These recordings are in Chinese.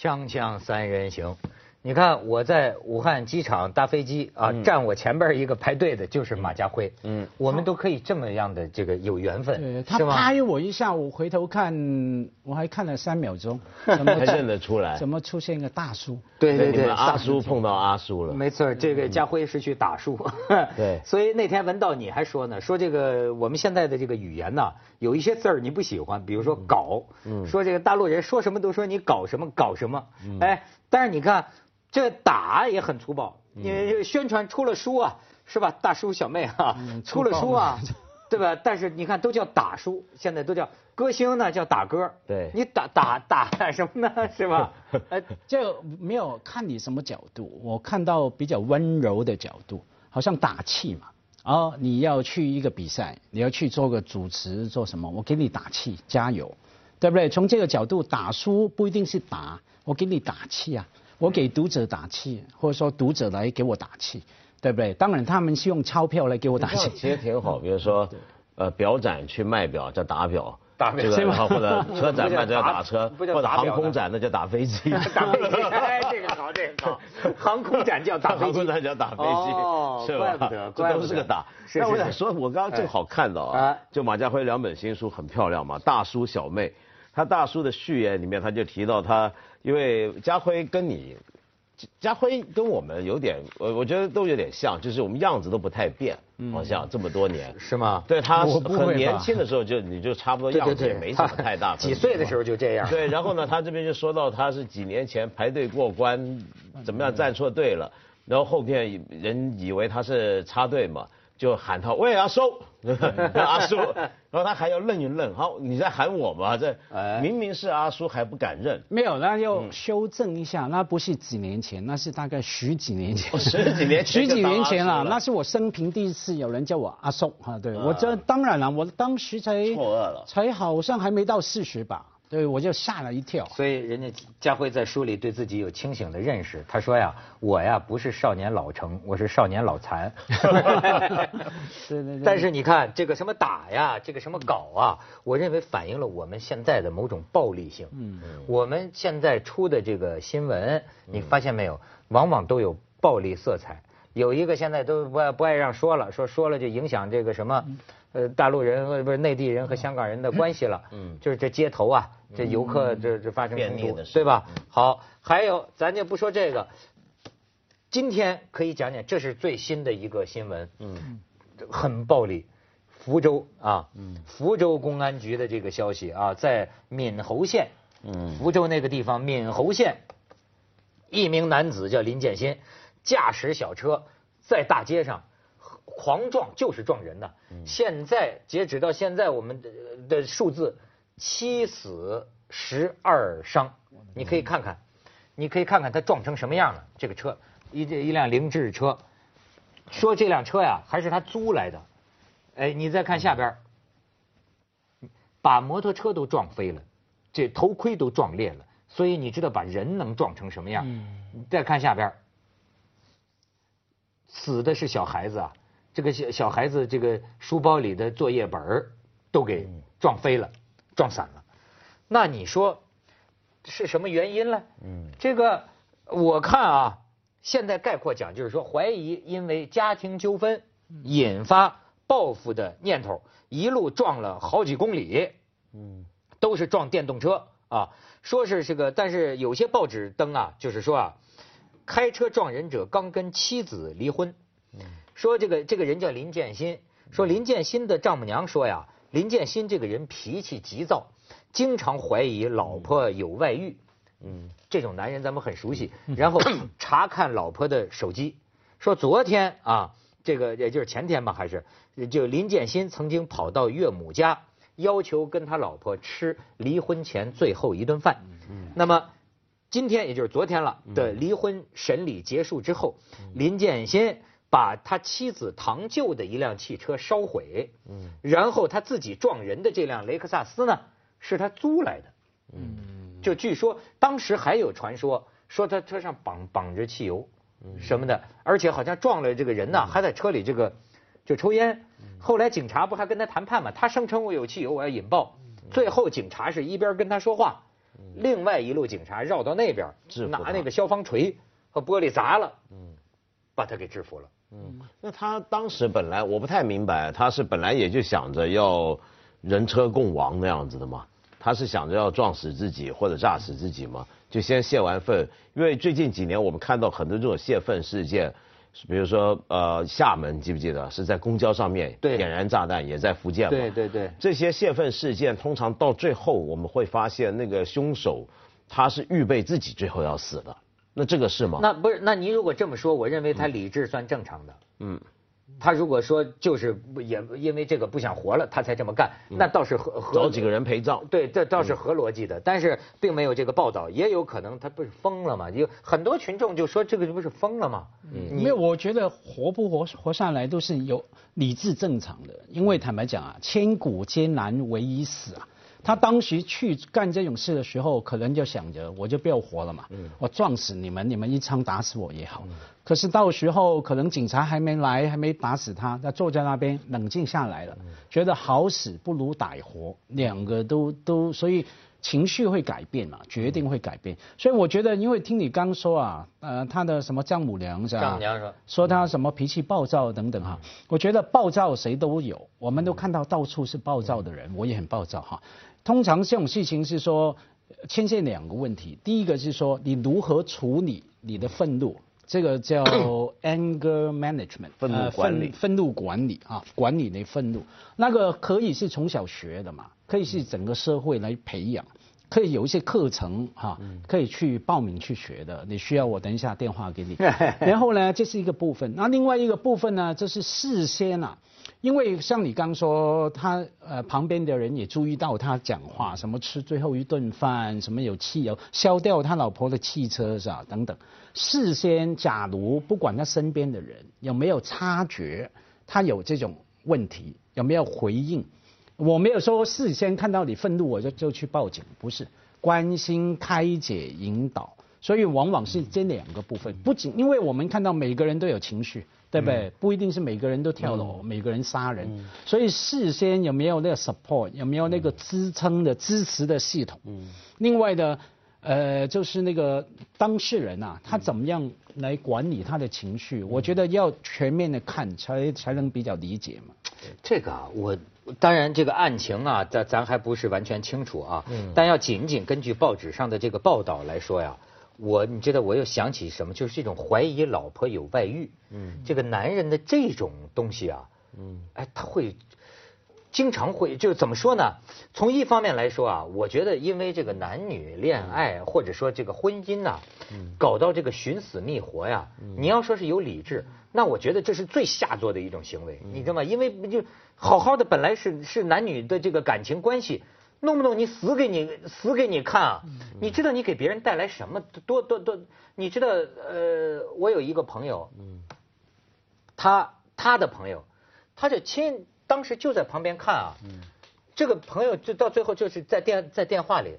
锵锵三人行，你看我在武汉机场搭飞机啊，站我前边一个排队的就是马家辉，嗯，我们都可以这么样的这个有缘分，对他是吗？拍我一下，我回头看，我还看了三秒钟，怎还认得出来。怎么出现一个大叔？对对对，你们阿叔碰到阿叔了，没错，这个家辉是去打树，对。所以那天文道你还说呢，说这个我们现在的这个语言呐，有一些字儿你不喜欢，比如说搞，说这个大陆人说什么都说你搞什么搞什么，哎，但是你看这打也很粗暴，你宣传出了书啊，是吧？大叔小妹啊，出了书啊。对吧？但是你看，都叫打书，现在都叫歌星呢，叫打歌。对你打打打什么呢？是吧？呃，这没有看你什么角度，我看到比较温柔的角度，好像打气嘛。哦，你要去一个比赛，你要去做个主持，做什么？我给你打气，加油，对不对？从这个角度，打输不一定是打，我给你打气啊，我给读者打气，或者说读者来给我打气，对不对？当然他们是用钞票来给我打气。其实挺好。比如说，呃，表展去卖表叫打表，打表这是个或者车展那叫打车，或者 航空展那叫打飞机，打飞机，哎，这个好，这个好。航空展叫打飞机，航空展叫打飞机，哦是吧？怪不得这都是个打。那我想说，我刚刚正好看到啊哎，就马家辉两本新书很漂亮嘛，《大叔小妹》。他大叔的序言里面，他就提到他，因为家辉跟你，家辉跟我们有点，我我觉得都有点像，就是我们样子都不太变，好像这么多年。是吗？对他很年轻的时候就你就差不多样子也没什么太大。几岁的时候就这样。对，然后呢，他这边就说到他是几年前排队过关，怎么样站错队了，然后后面人以为他是插队嘛，就喊他喂阿叔，阿叔，然后他还要愣一愣，好，你在喊我吗？这哎。明明是阿叔还不敢认，没有，那要修正一下，那不是几年前，那是大概十几年前。十几年前十几年前了，那是我生平第一次有人叫我阿叔哈，对我这当然了，我当时才错愕了。才好像还没到四十吧，对我就吓了一跳。所以人家家辉在书里对自己有清醒的认识。他说呀，我呀不是少年老成，我是少年老残。对对对但是你看这个什么打呀，这个什么搞啊，我认为反映了我们现在的某种暴力性。嗯，我们现在出的这个新闻，你发现没有，往往都有暴力色彩。有一个现在都不爱不爱让说了，说说了就影响这个什么，呃，大陆人和不是内地人和香港人的关系了。嗯，就是这街头啊，这游客这这发生冲突的，对吧？好，还有咱就不说这个，今天可以讲讲，这是最新的一个新闻。嗯，很暴力。福州啊，福州公安局的这个消息啊，在闽侯县，嗯福州那个地方闽侯县，一名男子叫林建新，驾驶小车在大街上狂撞，就是撞人的。现在截止到现在，我们的的数字七死十二伤，你可以看看，你可以看看他撞成什么样了。这个车，一一辆凌志车，说这辆车呀还是他租来的。哎，你再看下边儿，把摩托车都撞飞了，这头盔都撞裂了，所以你知道把人能撞成什么样？你再看下边，死的是小孩子啊，这个小小孩子这个书包里的作业本儿都给撞飞了，撞散了。那你说是什么原因呢？嗯，这个我看啊，现在概括讲就是说，怀疑因为家庭纠纷引发报复的念头，一路撞了好几公里。嗯，都是撞电动车啊，说是这个，但是有些报纸登啊，就是说啊，开车撞人者刚跟妻子离婚。说这个这个人叫林建新，说林建新的丈母娘说呀，林建新这个人脾气急躁，经常怀疑老婆有外遇。嗯，这种男人咱们很熟悉。然后查看老婆的手机，说昨天啊，这个也就是前天吧，还是就林建新曾经跑到岳母家，要求跟他老婆吃离婚前最后一顿饭。那么今天也就是昨天了的离婚审理结束之后，林建新把他妻子堂舅的一辆汽车烧毁，嗯，然后他自己撞人的这辆雷克萨斯呢，是他租来的，嗯，就据说当时还有传说，说他车上绑绑着汽油，什么的，而且好像撞了这个人呢，还在车里这个就抽烟。后来警察不还跟他谈判嘛？他声称我有汽油，我要引爆。最后警察是一边跟他说话，另外一路警察绕到那边拿那个消防锤和玻璃砸了，嗯，把他给制服了。嗯，那他当时本来我不太明白，他是本来也就想着要人车共亡那样子的嘛？他是想着要撞死自己或者炸死自己吗？就先泄完愤，因为最近几年我们看到很多这种泄愤事件，比如说呃厦门记不记得是在公交上面点燃炸弹，也在福建嘛。对对对这些泄愤事件通常到最后我们会发现那个凶手他是预备自己最后要死的，那这个是吗？那不是，那您如果这么说，我认为他理智算正常的。嗯。他如果说就是也因为这个不想活了，他才这么干，那倒是合合找几个人陪葬。对，这倒是合逻辑的，但是并没有这个报道，也有可能他不是疯了吗？有很多群众就说这个不是疯了吗？嗯，没有，我觉得活不活活下来都是有理智正常的，因为坦白讲啊，千古艰难唯一死啊。他当时去干这种事的时候，可能就想着我就不要活了嘛，我撞死你们，你们一枪打死我也好。可是到时候可能警察还没来，还没打死他，他坐在那边冷静下来了，觉得好死不如歹活，两个都都所以。情绪会改变嘛，决定会改变，所以我觉得，因为听你刚说啊，呃，他的什么丈母娘是吧？丈母娘说说他什么脾气暴躁等等哈，我觉得暴躁谁都有，我们都看到到处是暴躁的人，我也很暴躁哈。通常这种事情是说牵涉两个问题，第一个是说你如何处理你的愤怒，这个叫 anger management，愤怒管理愤愤怒管理啊，管理你愤怒，那个可以是从小学的嘛，可以是整个社会来培养。可以有一些课程哈，可以去报名去学的。你需要我等一下电话给你。然后呢，这是一个部分。那另外一个部分呢，就是事先啊，因为像你刚说，他呃旁边的人也注意到他讲话，什么吃最后一顿饭，什么有汽油烧掉他老婆的汽车是吧？等等。事先，假如不管他身边的人有没有察觉他有这种问题，有没有回应。我没有说事先看到你愤怒我就就去报警，不是关心、开解、引导，所以往往是这两个部分。不仅因为我们看到每个人都有情绪，对不对？不一定是每个人都跳楼，每个人杀人，所以事先有没有那个 support，有没有那个支撑的支持的系统？另外的，呃，就是那个当事人啊，他怎么样来管理他的情绪？我觉得要全面的看，才才能比较理解嘛。这个啊，我当然这个案情啊，咱咱还不是完全清楚啊。嗯。但要仅仅根据报纸上的这个报道来说呀，我你知道我又想起什么？就是这种怀疑老婆有外遇。嗯。这个男人的这种东西啊，嗯，哎，他会经常会就怎么说呢？从一方面来说啊，我觉得因为这个男女恋爱或者说这个婚姻呐，嗯搞到这个寻死觅活呀，你要说是有理智。那我觉得这是最下作的一种行为，你知道吗？因为就好好的本来是是男女的这个感情关系，弄不弄你死给你死给你看啊？你知道你给别人带来什么多多多？你知道呃，我有一个朋友，他他的朋友，他就亲当时就在旁边看啊，这个朋友就到最后就是在电在电话里，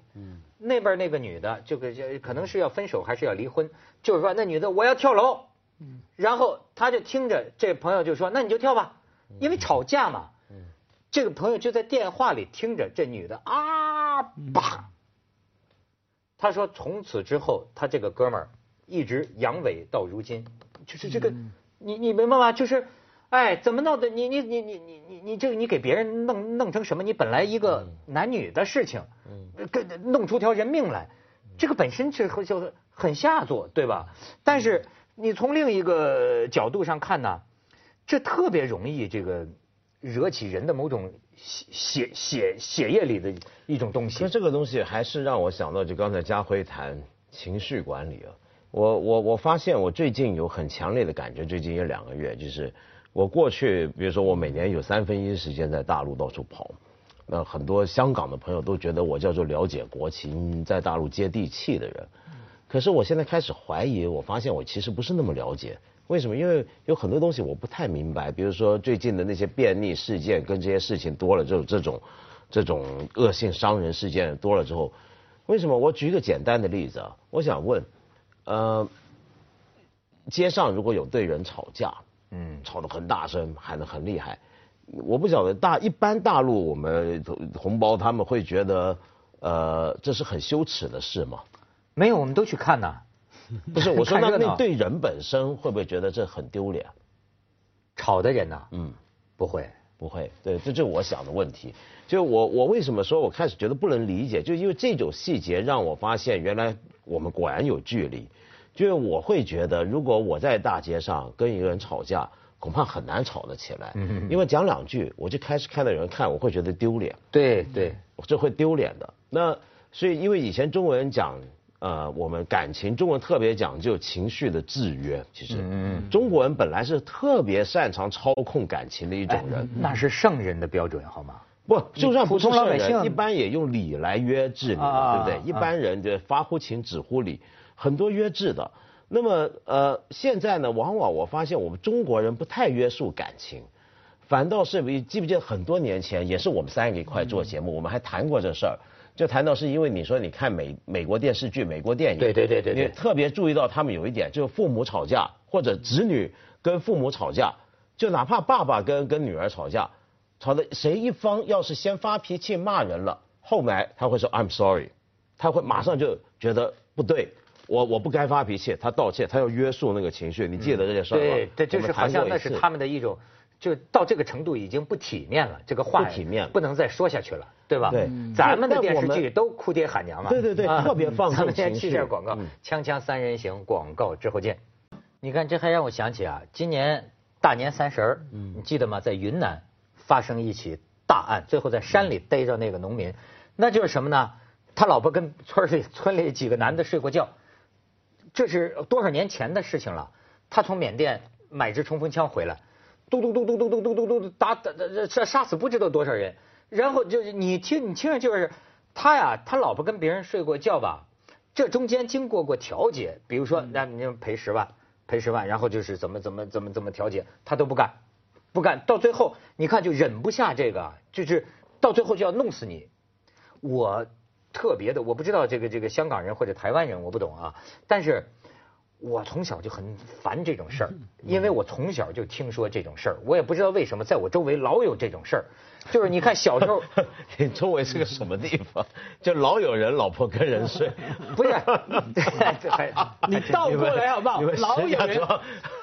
那边那个女的就个可能是要分手还是要离婚，就是说那女的我要跳楼。然后他就听着这朋友就说：“那你就跳吧，因为吵架嘛。”这个朋友就在电话里听着这女的啊吧。他说：“从此之后，他这个哥们儿一直阳痿到如今，就是这个，你你明白吗？就是，哎，怎么闹的？你你你你你你你这个你给别人弄弄成什么？你本来一个男女的事情，跟弄出条人命来，这个本身是就很下作，对吧？但是。”你从另一个角度上看呢，这特别容易这个惹起人的某种血血血血液里的一种东西。那这个东西还是让我想到，就刚才家辉谈情绪管理啊。我我我发现我最近有很强烈的感觉，最近有两个月，就是我过去，比如说我每年有三分一时间在大陆到处跑，那很多香港的朋友都觉得我叫做了解国情，在大陆接地气的人。可是我现在开始怀疑，我发现我其实不是那么了解。为什么？因为有很多东西我不太明白。比如说最近的那些便秘事件，跟这些事情多了之后，这种这种恶性伤人事件多了之后，为什么？我举一个简单的例子啊，我想问，呃，街上如果有对人吵架，嗯，吵得很大声，喊得很厉害，我不晓得大一般大陆我们同胞他们会觉得。呃，这是很羞耻的事吗？没有，我们都去看呐。不是，我说那那对人本身会不会觉得这很丢脸？吵的人呐，嗯，不会。不会，对，这就是我想的问题。就我我为什么说我开始觉得不能理解，就因为这种细节让我发现原来我们果然有距离。就是我会觉得，如果我在大街上跟一个人吵架，恐怕很难吵得起来，因为讲两句我就开始看到有人看，我会觉得丢脸。对对，这会丢脸的。那所以，因为以前中国人讲，呃，我们感情，中国人特别讲究情绪的制约。其实，嗯中国人本来是特别擅长操控感情的一种人。那是圣人的标准，好吗？不，就算不是普通老百圣人，姓一般也用礼来约制你啊，对不对？一般人就发乎情，止乎礼，很多约制的。那么，呃，现在呢，往往我发现我们中国人不太约束感情，反倒是你记不记得很多年前，也是我们三个一块做节目，我们还谈过这事儿，就谈到是因为你说你看美美国电视剧、美国电影，对对对对对你特别注意到他们有一点，就是父母吵架或者子女跟父母吵架，就哪怕爸爸跟跟女儿吵架，吵的谁一方要是先发脾气骂人了，后来他会说 I'm sorry，他会马上就觉得不对。我我不该发脾气，他道歉，他要约束那个情绪。你记得这件事儿吗？对，这就是好像那是他们的一种，就到这个程度已经不体面了，这个话不体面不能再说下去了，对吧？对咱们的电视剧都哭爹喊娘了。对对对啊特别放纵咱们先去下广告嗯，锵锵三人行广告之后见。你看，这还让我想起啊，今年大年三十儿，你记得吗？在云南发生一起大案，最后在山里逮着那个农民，那就是什么呢？他老婆跟村里村里几个男的睡过觉，这是多少年前的事情了。他从缅甸买支冲锋枪回来，嘟嘟嘟嘟嘟嘟嘟嘟嘟嘟打打打杀杀死不知道多少人。然后就是你听你听着就是他呀，他老婆跟别人睡过觉吧，这中间经过过调解，比如说那你赔十万，赔十万，然后就是怎么怎么怎么怎么调解，他都不干，不干，到最后你看就忍不下这个，就是到最后就要弄死你。我特别的，我不知道这个这个香港人或者台湾人，我不懂啊。但是我从小就很烦这种事儿，因为我从小就听说这种事儿，我也不知道为什么在我周围老有这种事儿。就是你看小时候，你周围是个什么地方？就老有人老婆跟人睡，不是，你倒过来好不好？老有人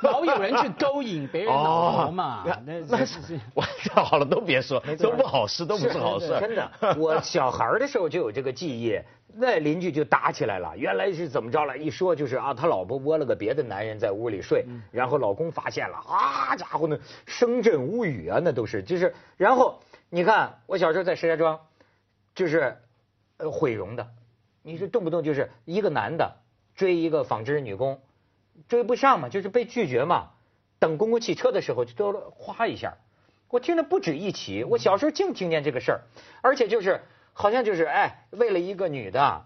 老有人去勾引别人老婆嘛哦，那那是是我好了，都别说，都不好事，都不是好事。真的，我小孩儿的时候就有这个记忆，那邻居就打起来了。原来是怎么着了？一说就是啊，他老婆窝了个别的男人在屋里睡，然后老公发现了，啊家伙呢，声震屋宇啊，那都是就是，然后你看我小时候在石家庄，就是呃毁容的，你是动不动就是一个男的追一个纺织女工，追不上嘛，就是被拒绝嘛。等公共汽车的时候就都哗一下，我听着不止一起。我小时候净听见这个事儿，而且就是好像就是哎，为了一个女的，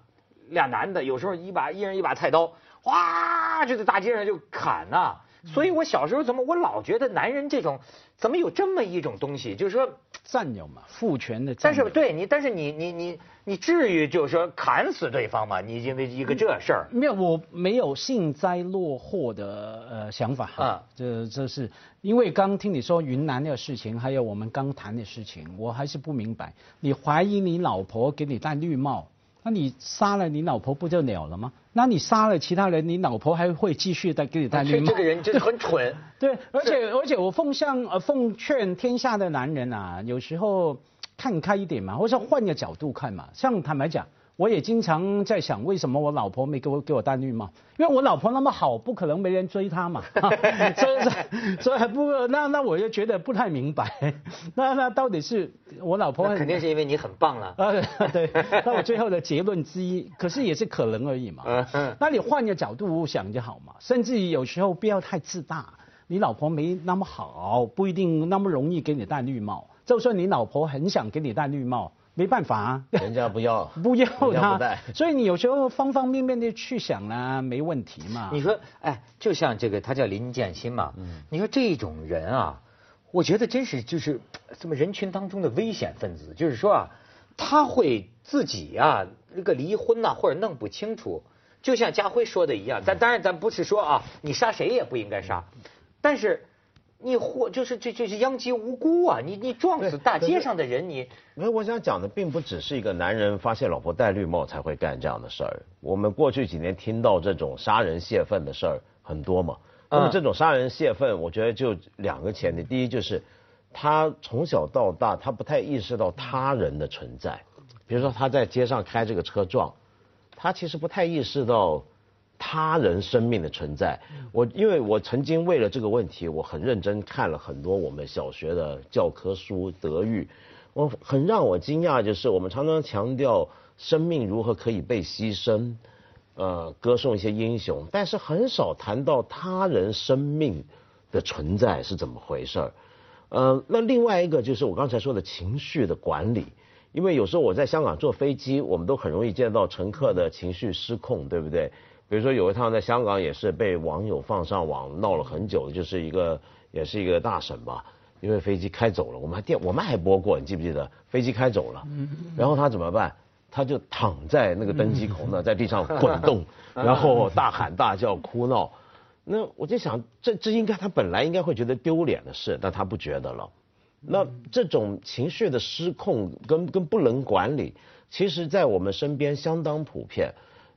俩男的有时候一把一人一把菜刀，哗就在大街上就砍呐、所以我小时候怎么我老觉得男人这种怎么有这么一种东西，就是说。占有嘛，父权的但占有。是对你，但是你你你你至于就是说砍死对方吗？你因为一个这事儿，没有，我没有幸灾乐祸的呃想法啊这这是因为刚听你说云南的事情，还有我们刚谈的事情，我还是不明白。你怀疑你老婆给你戴绿帽，那你杀了你老婆不就了了吗？那你杀了其他人，你老婆还会继续再给你戴绿帽？这这个人真的很蠢。对，而且而且我奉向呃奉劝天下的男人啊，有时候看开一点嘛，或者换个角度看嘛。像坦白讲，我也经常在想，为什么我老婆没给我给我戴绿帽？因为我老婆那么好，不可能没人追她嘛。所以所以还不那那我就觉得不太明白，那那到底是我老婆那肯定是因为你很棒了。啊，对，那我最后的结论之一，可是也是可能而已嘛。嗯那你换个角度想就好嘛，甚至于有时候不要太自大。你老婆没那么好，不一定那么容易给你戴绿帽。就算你老婆很想给你戴绿帽，没办法啊，人家不要，不要他不戴。所以你有时候方方面面的去想啊，没问题嘛。你说，哎，就像这个，他叫林建新嘛。你说这种人啊，我觉得真是就是这么人群当中的危险分子。就是说啊，他会自己啊，这个离婚呐、或者弄不清楚。就像家辉说的一样，咱当然咱不是说啊，你杀谁也不应该杀，但是你或就是这就是殃及无辜啊！你你撞死大街上的人，你没有，我想讲的并不只是一个男人发现老婆戴绿帽才会干这样的事儿。我们过去几年听到这种杀人泄愤的事儿很多嘛。那么这种杀人泄愤，我觉得就两个前提：第一就是他从小到大他不太意识到他人的存在，比如说他在街上开这个车撞，他其实不太意识到。他人生命的存在，我因为我曾经为了这个问题，我很认真看了很多我们小学的教科书德育，我很让我惊讶，就是我们常常强调生命如何可以被牺牲，呃，歌颂一些英雄，但是很少谈到他人生命的存在是怎么回事儿。呃，那另外一个就是我刚才说的情绪的管理，因为有时候我在香港坐飞机，我们都很容易见到乘客的情绪失控，对不对？比如说有一趟在香港也是被网友放上网闹了很久的，就是一个也是一个大婶吧，因为飞机开走了，我们还电我们还播过，你记不记得？飞机开走了，然后他怎么办？他就躺在那个登机口那，在地上滚动，然后大喊大叫哭闹。那我就想，这这应该他本来应该会觉得丢脸的事，但他不觉得了。那这种情绪的失控跟跟不能管理，其实在我们身边相当普遍。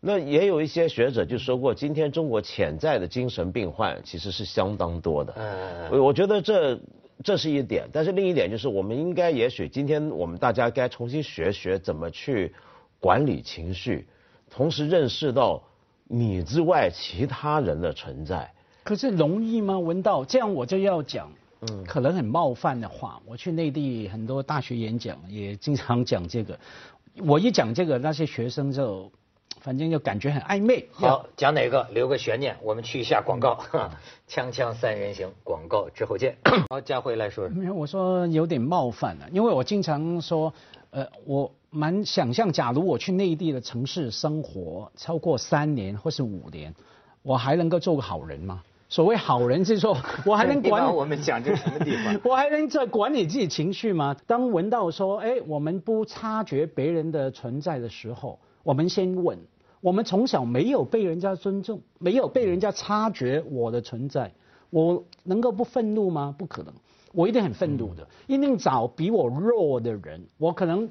那也有一些学者就说过，今天中国潜在的精神病患其实是相当多的。嗯，我觉得这这是一点，但是另一点就是，我们应该也许今天我们大家该重新学学怎么去管理情绪，同时认识到你之外其他人的存在。可是容易吗？文道，这样我就要讲，嗯，可能很冒犯的话。我去内地很多大学演讲，也经常讲这个。我一讲这个，那些学生就。反正就感觉很暧昧。好，讲哪个留个悬念，我们去一下广告。锵锵三人行，广告之后见。好，佳慧来说。没有，我说有点冒犯了，因为我经常说，呃，我蛮想象，假如我去内地的城市生活超过三年或是五年，我还能够做个好人吗？所谓好人，就是说 我还能管我们讲这什么地方？我还能在管理自己情绪吗？当闻到说，哎，我们不察觉别人的存在的时候，我们先问。我们从小没有被人家尊重，没有被人家察觉我的存在，我能够不愤怒吗？不可能，我一定很愤怒的，一定找比我弱的人。我可能，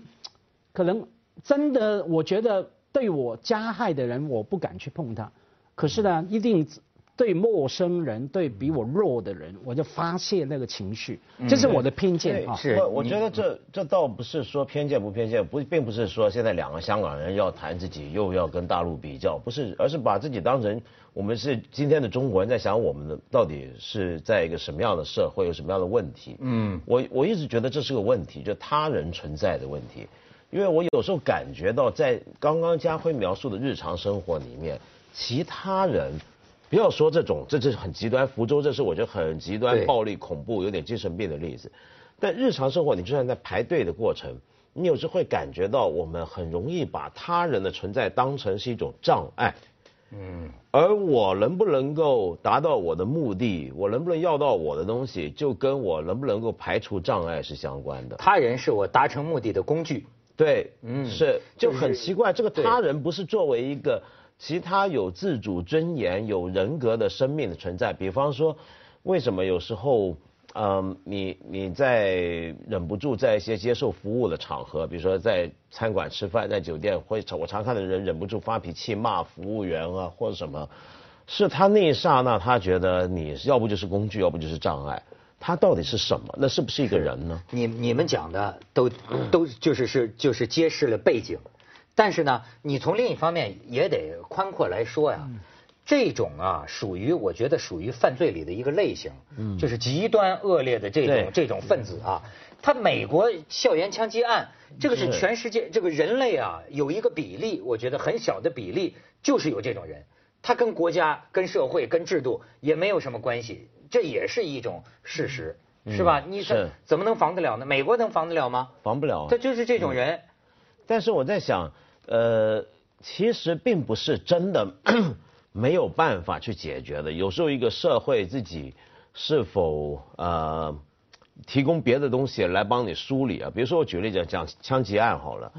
可能真的，我觉得对我加害的人，我不敢去碰他。可是呢，一定。对陌生人，对比我弱的人，我就发泄那个情绪，这是我的偏见啊。是，我觉得这这倒不是说偏见不偏见，不并不是说现在两个香港人要谈自己又要跟大陆比较，不是，而是把自己当成我们是今天的中国人，在想我们的到底是在一个什么样的社会，有什么样的问题。嗯，我我一直觉得这是个问题，就他人存在的问题，因为我有时候感觉到在刚刚家辉描述的日常生活里面，其他人。不要说这种，这这是很极端。福州这是我觉得很极端、暴力、恐怖、有点精神病的例子。但日常生活，你就算在排队的过程，你有时会感觉到我们很容易把他人的存在当成是一种障碍。嗯。而我能不能够达到我的目的，我能不能要到我的东西，就跟我能不能够排除障碍是相关的。他人是我达成目的的工具。对，嗯，是就很奇怪，这个他人不是作为一个。其他有自主尊严、有人格的生命的存在，比方说，为什么有时候，嗯，你你在忍不住在一些接受服务的场合，比如说在餐馆吃饭、在酒店，会我常看的人忍不住发脾气骂服务员啊，或者什么，是他那一刹那他觉得你要不就是工具，要不就是障碍，他到底是什么？那是不是一个人呢？你你们讲的都都就是是就是揭示了背景。但是呢，你从另一方面也得宽阔来说呀，这种啊属于我觉得属于犯罪里的一个类型，就是极端恶劣的这种这种分子啊。他美国校园枪击案，这个是全世界这个人类啊有一个比例，我觉得很小的比例就是有这种人，他跟国家、跟社会、跟制度也没有什么关系，这也是一种事实，是吧？你是怎么能防得了呢？美国能防得了吗？防不了。他就是这种人。但是我在想。呃，其实并不是真的 没有办法去解决的。有时候一个社会自己是否呃提供别的东西来帮你梳理啊？比如说我举例子讲枪击案好了，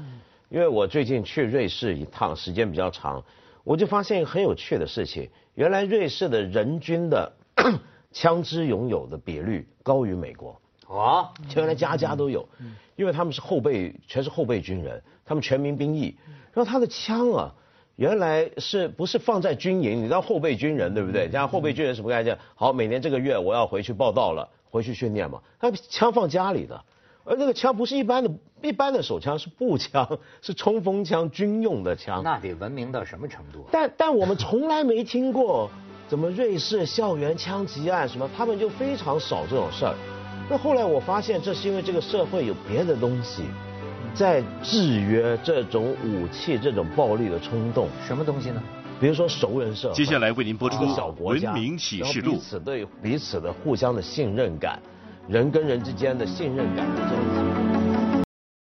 因为我最近去瑞士一趟，时间比较长，我就发现一个很有趣的事情。原来瑞士的人均的 枪支拥有的比率高于美国。哦，原来家家都有，因为他们是后备，全是后备军人，他们全民兵役。然后他的枪啊，原来是不是放在军营？你知道后备军人对不对？像后备军人什么概念？好，每年这个月我要回去报道了，回去训练嘛。他枪放家里的，而那个枪不是一般的，一般的手枪是步枪，是冲锋枪，军用的枪。那得文明到什么程度？但但我们从来没听过，怎么瑞士校园枪击案什么，他们就非常少这种事儿。那后来我发现，这是因为这个社会有别的东西，在制约这种武器、这种暴力的冲动。什么东西呢？比如说熟人社会。接下来为您播出小国家文明启示录然后彼此对彼此的互相的信任感，人跟人之间的信任感的增强。